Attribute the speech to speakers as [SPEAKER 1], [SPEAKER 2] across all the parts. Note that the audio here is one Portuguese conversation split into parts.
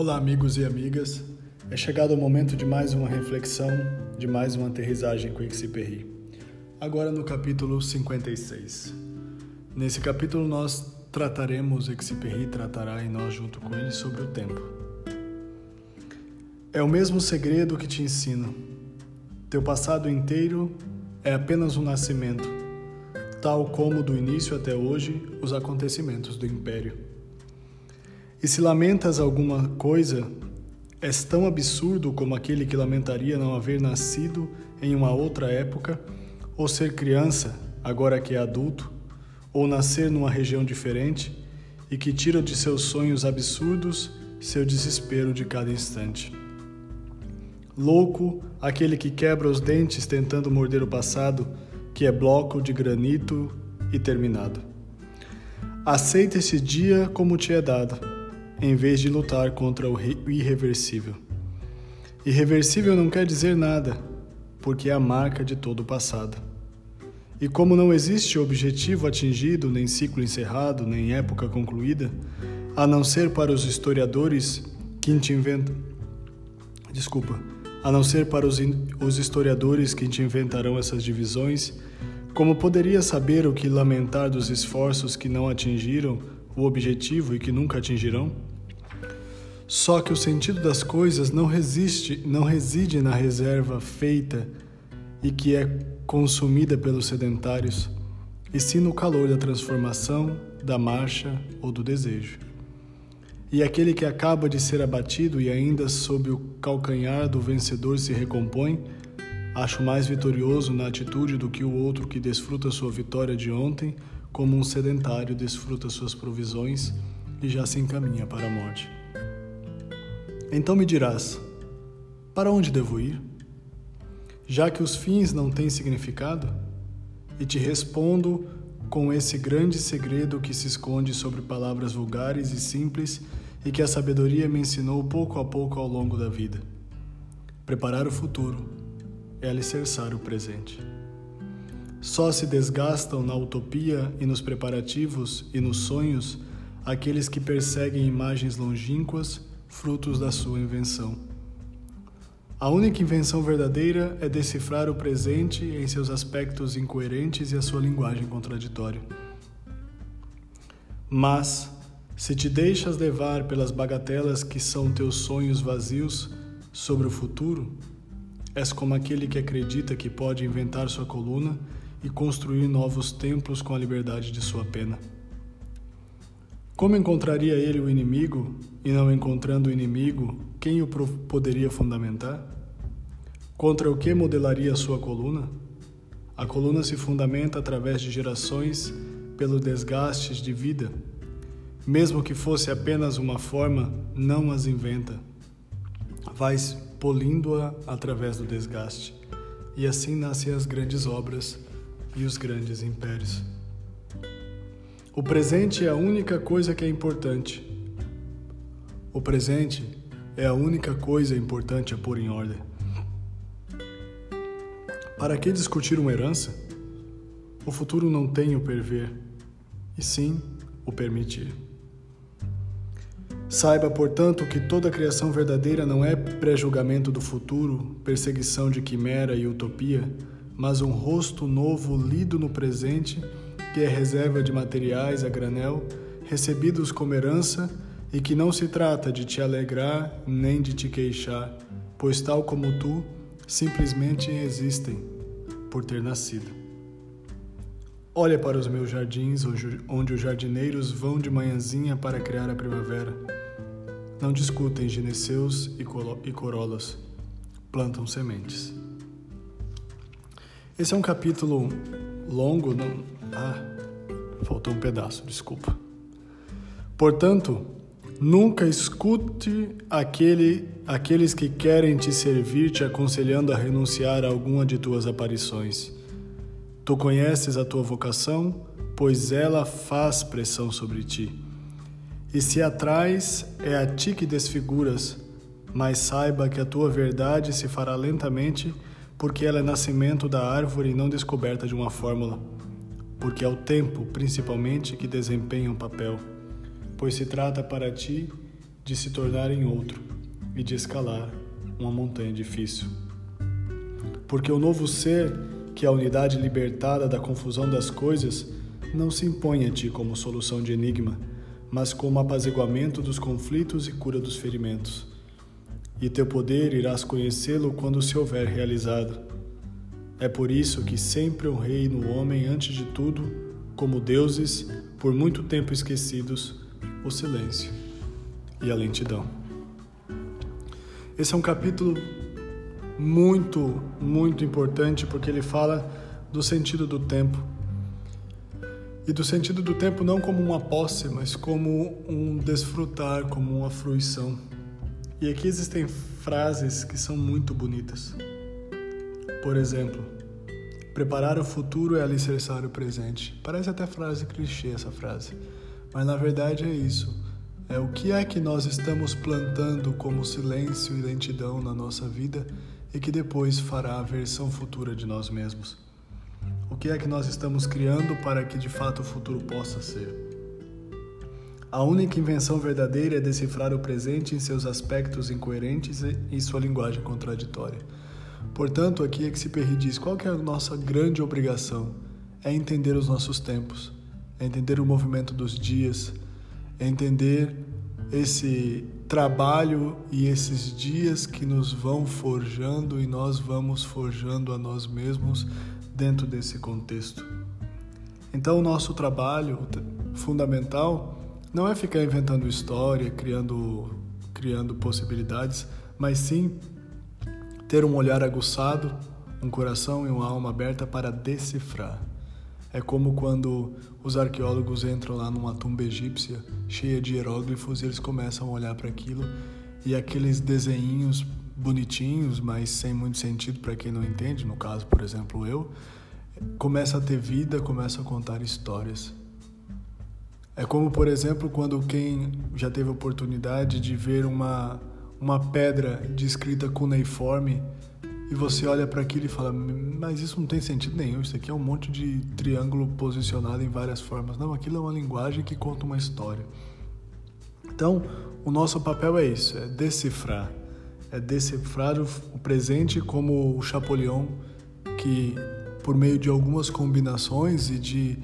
[SPEAKER 1] Olá, amigos e amigas. É chegado o momento de mais uma reflexão, de mais uma aterrissagem com Exupery. Agora no capítulo 56. Nesse capítulo nós trataremos, Exupery tratará e nós junto com ele sobre o tempo. É o mesmo segredo que te ensino. Teu passado inteiro é apenas um nascimento, tal como do início até hoje os acontecimentos do império. E se lamentas alguma coisa, és tão absurdo como aquele que lamentaria não haver nascido em uma outra época, ou ser criança, agora que é adulto, ou nascer numa região diferente e que tira de seus sonhos absurdos seu desespero de cada instante. Louco, aquele que quebra os dentes tentando morder o passado, que é bloco de granito e terminado. Aceita esse dia como te é dado em vez de lutar contra o irreversível. Irreversível não quer dizer nada, porque é a marca de todo o passado. E como não existe objetivo atingido, nem ciclo encerrado, nem época concluída, a não ser para os historiadores que te inventam. Desculpa. A não ser para os, os historiadores que te inventarão essas divisões, como poderia saber o que lamentar dos esforços que não atingiram o objetivo e que nunca atingirão? Só que o sentido das coisas não resiste, não reside na reserva feita e que é consumida pelos sedentários, e sim no calor da transformação, da marcha ou do desejo. E aquele que acaba de ser abatido e ainda sob o calcanhar do vencedor se recompõe, acho mais vitorioso na atitude do que o outro que desfruta sua vitória de ontem, como um sedentário desfruta suas provisões e já se encaminha para a morte. Então me dirás: para onde devo ir? Já que os fins não têm significado? E te respondo com esse grande segredo que se esconde sobre palavras vulgares e simples e que a sabedoria me ensinou pouco a pouco ao longo da vida. Preparar o futuro é alicerçar o presente. Só se desgastam na utopia e nos preparativos e nos sonhos aqueles que perseguem imagens longínquas frutos da sua invenção. A única invenção verdadeira é decifrar o presente em seus aspectos incoerentes e a sua linguagem contraditória. Mas, se te deixas levar pelas bagatelas que são teus sonhos vazios sobre o futuro, és como aquele que acredita que pode inventar sua coluna e construir novos templos com a liberdade de sua pena. Como encontraria ele o inimigo, e não encontrando o inimigo, quem o poderia fundamentar? Contra o que modelaria sua coluna? A coluna se fundamenta através de gerações pelo desgastes de vida. Mesmo que fosse apenas uma forma, não as inventa. Vais polindo-a através do desgaste. E assim nascem as grandes obras e os grandes impérios. O presente é a única coisa que é importante. O presente é a única coisa importante a pôr em ordem. Para que discutir uma herança? O futuro não tem o perver, e sim o permitir. Saiba, portanto, que toda criação verdadeira não é pré-julgamento do futuro, perseguição de quimera e utopia, mas um rosto novo lido no presente que é reserva de materiais a granel, recebidos como herança, e que não se trata de te alegrar nem de te queixar, pois tal como tu, simplesmente existem por ter nascido. Olha para os meus jardins, onde os jardineiros vão de manhãzinha para criar a primavera. Não discutem gineceus e corolas, plantam sementes. Esse é um capítulo longo, não, ah, faltou um pedaço, desculpa. Portanto, nunca escute aquele, aqueles que querem te servir te aconselhando a renunciar a alguma de tuas aparições. Tu conheces a tua vocação, pois ela faz pressão sobre ti. E se atrás, é a ti que desfiguras, mas saiba que a tua verdade se fará lentamente, porque ela é nascimento da árvore e não descoberta de uma fórmula porque é o tempo, principalmente, que desempenha um papel, pois se trata para ti de se tornar em outro e de escalar uma montanha difícil. Porque o novo ser, que é a unidade libertada da confusão das coisas, não se impõe a ti como solução de enigma, mas como apaziguamento dos conflitos e cura dos ferimentos. E teu poder irás conhecê-lo quando se houver realizado. É por isso que sempre honrei no homem, antes de tudo, como deuses, por muito tempo esquecidos, o silêncio e a lentidão. Esse é um capítulo muito, muito importante porque ele fala do sentido do tempo. E do sentido do tempo não como uma posse, mas como um desfrutar, como uma fruição. E aqui existem frases que são muito bonitas. Por exemplo, preparar o futuro é alicerçar o presente. Parece até frase clichê essa frase, mas na verdade é isso. É o que é que nós estamos plantando como silêncio e lentidão na nossa vida e que depois fará a versão futura de nós mesmos. O que é que nós estamos criando para que de fato o futuro possa ser? A única invenção verdadeira é decifrar o presente em seus aspectos incoerentes e sua linguagem contraditória. Portanto, aqui é que se diz qual é a nossa grande obrigação? É entender os nossos tempos, é entender o movimento dos dias, entender esse trabalho e esses dias que nos vão forjando e nós vamos forjando a nós mesmos dentro desse contexto. Então, o nosso trabalho fundamental não é ficar inventando história, criando, criando possibilidades, mas sim ter um olhar aguçado, um coração e uma alma aberta para decifrar. É como quando os arqueólogos entram lá numa tumba egípcia cheia de hieróglifos e eles começam a olhar para aquilo e aqueles desenhinhos bonitinhos, mas sem muito sentido para quem não entende, no caso, por exemplo, eu, começa a ter vida, começa a contar histórias. É como, por exemplo, quando quem já teve a oportunidade de ver uma, uma pedra descrita cuneiforme e você olha para aquilo e fala, mas isso não tem sentido nenhum, isso aqui é um monte de triângulo posicionado em várias formas. Não, aquilo é uma linguagem que conta uma história. Então, o nosso papel é isso, é decifrar. É decifrar o presente como o Chapolion, que por meio de algumas combinações e de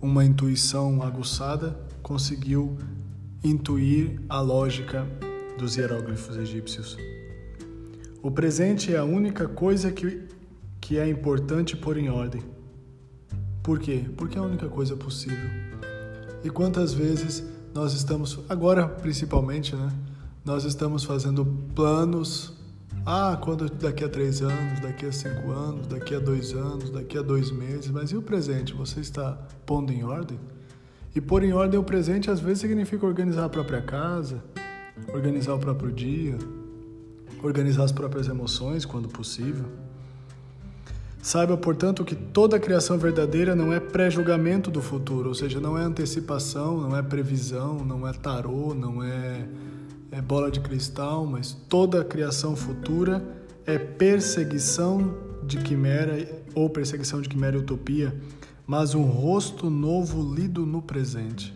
[SPEAKER 1] uma intuição aguçada, conseguiu intuir a lógica dos hieróglifos egípcios. O presente é a única coisa que, que é importante pôr em ordem. Por quê? Porque é a única coisa possível. E quantas vezes nós estamos, agora principalmente, né? Nós estamos fazendo planos. Ah, quando daqui a três anos, daqui a cinco anos, daqui a dois anos, daqui a dois meses. Mas e o presente? Você está pondo em ordem? E pôr em ordem o presente às vezes significa organizar a própria casa, organizar o próprio dia, organizar as próprias emoções quando possível. Saiba, portanto, que toda criação verdadeira não é pré-julgamento do futuro, ou seja, não é antecipação, não é previsão, não é tarô, não é, é bola de cristal, mas toda criação futura é perseguição de quimera ou perseguição de quimera e utopia, mas um rosto novo lido no presente,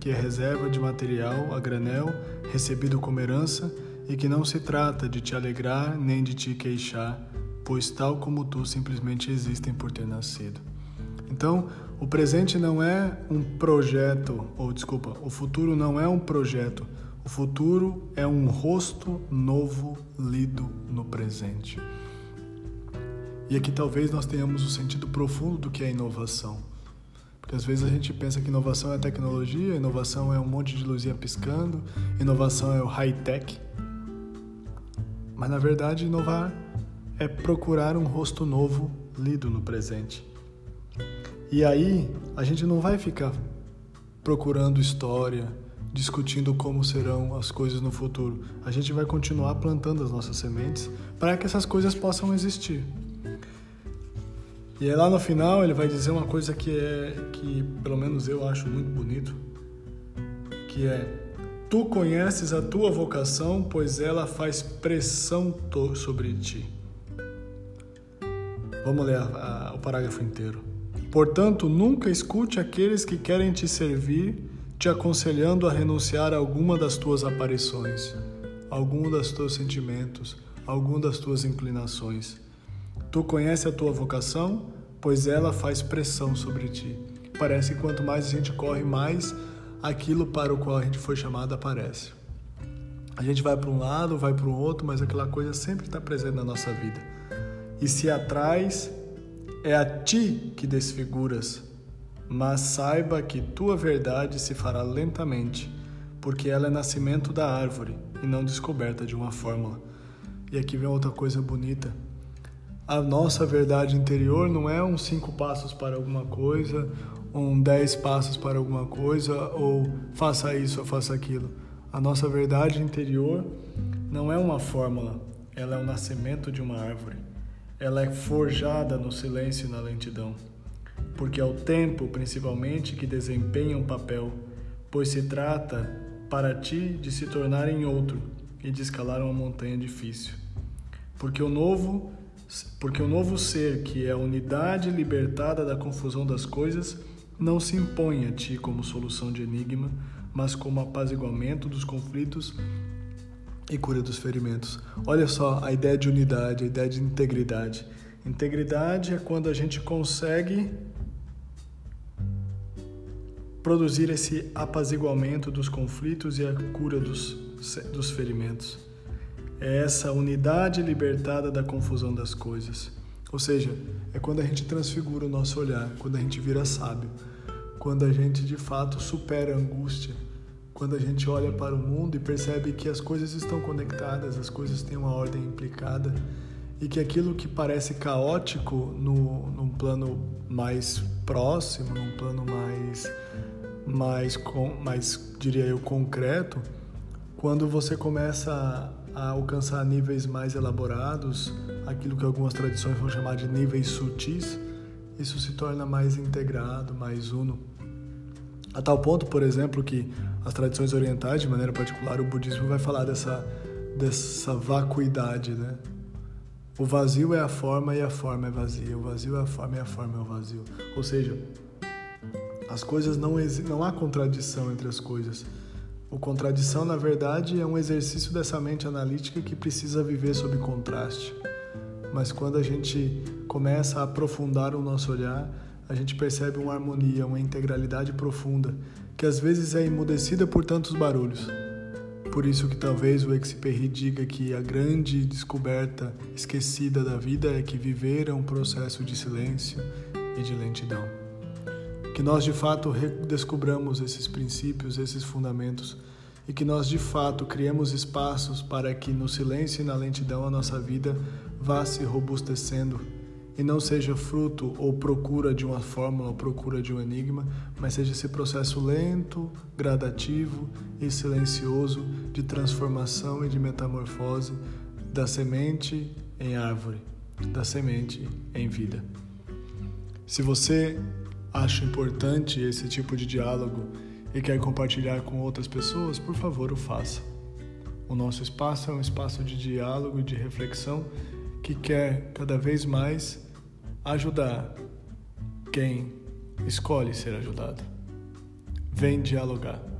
[SPEAKER 1] que é reserva de material a granel recebido como herança e que não se trata de te alegrar nem de te queixar, pois tal como tu simplesmente existem por ter nascido. Então, o presente não é um projeto, ou desculpa, o futuro não é um projeto. O futuro é um rosto novo lido no presente. E aqui talvez nós tenhamos o um sentido profundo do que é inovação. Porque às vezes a gente pensa que inovação é tecnologia, inovação é um monte de luzinha piscando, inovação é o high-tech. Mas na verdade, inovar é procurar um rosto novo lido no presente. E aí, a gente não vai ficar procurando história, discutindo como serão as coisas no futuro. A gente vai continuar plantando as nossas sementes para que essas coisas possam existir. E aí lá no final ele vai dizer uma coisa que é que pelo menos eu acho muito bonito, que é Tu conheces a tua vocação, pois ela faz pressão sobre ti. Vamos ler a, a, o parágrafo inteiro. Portanto, nunca escute aqueles que querem te servir te aconselhando a renunciar a alguma das tuas aparições, algum dos teus sentimentos, algum das tuas inclinações. Tu conhece a tua vocação, pois ela faz pressão sobre ti. Parece que quanto mais a gente corre, mais aquilo para o qual a gente foi chamado aparece. A gente vai para um lado, vai para o outro, mas aquela coisa sempre está presente na nossa vida. E se atrás é a ti que desfiguras, mas saiba que tua verdade se fará lentamente, porque ela é nascimento da árvore e não descoberta de uma fórmula. E aqui vem outra coisa bonita. A nossa verdade interior não é uns cinco passos para alguma coisa, um dez passos para alguma coisa, ou faça isso ou faça aquilo. A nossa verdade interior não é uma fórmula, ela é o nascimento de uma árvore. Ela é forjada no silêncio e na lentidão porque é o tempo, principalmente, que desempenha um papel, pois se trata para ti de se tornar em outro e de escalar uma montanha difícil. Porque o novo, porque o novo ser, que é a unidade libertada da confusão das coisas, não se impõe a ti como solução de enigma, mas como apaziguamento dos conflitos e cura dos ferimentos. Olha só a ideia de unidade, a ideia de integridade. Integridade é quando a gente consegue produzir esse apaziguamento dos conflitos e a cura dos, dos ferimentos. É essa unidade libertada da confusão das coisas. Ou seja, é quando a gente transfigura o nosso olhar, quando a gente vira sábio, quando a gente de fato supera a angústia, quando a gente olha para o mundo e percebe que as coisas estão conectadas, as coisas têm uma ordem implicada e que aquilo que parece caótico no, num plano mais próximo, num plano mais mais, com, mais, diria eu, concreto, quando você começa a alcançar níveis mais elaborados, aquilo que algumas tradições vão chamar de níveis sutis, isso se torna mais integrado, mais uno. A tal ponto, por exemplo, que as tradições orientais, de maneira particular, o budismo vai falar dessa, dessa vacuidade, né? O vazio é a forma e a forma é vazia. O vazio é a forma e a forma é o vazio. Ou seja, as coisas não não há contradição entre as coisas. O contradição, na verdade, é um exercício dessa mente analítica que precisa viver sob contraste. Mas quando a gente começa a aprofundar o nosso olhar, a gente percebe uma harmonia, uma integralidade profunda, que às vezes é emudecida por tantos barulhos. Por isso que talvez o Exupéry diga que a grande descoberta esquecida da vida é que viver é um processo de silêncio e de lentidão que nós de fato redescobramos esses princípios, esses fundamentos e que nós de fato criemos espaços para que no silêncio e na lentidão a nossa vida vá se robustecendo e não seja fruto ou procura de uma fórmula ou procura de um enigma, mas seja esse processo lento, gradativo e silencioso de transformação e de metamorfose da semente em árvore, da semente em vida. Se você acha importante esse tipo de diálogo e quer compartilhar com outras pessoas, por favor, o faça. O nosso espaço é um espaço de diálogo e de reflexão que quer cada vez mais ajudar quem escolhe ser ajudado. Vem dialogar.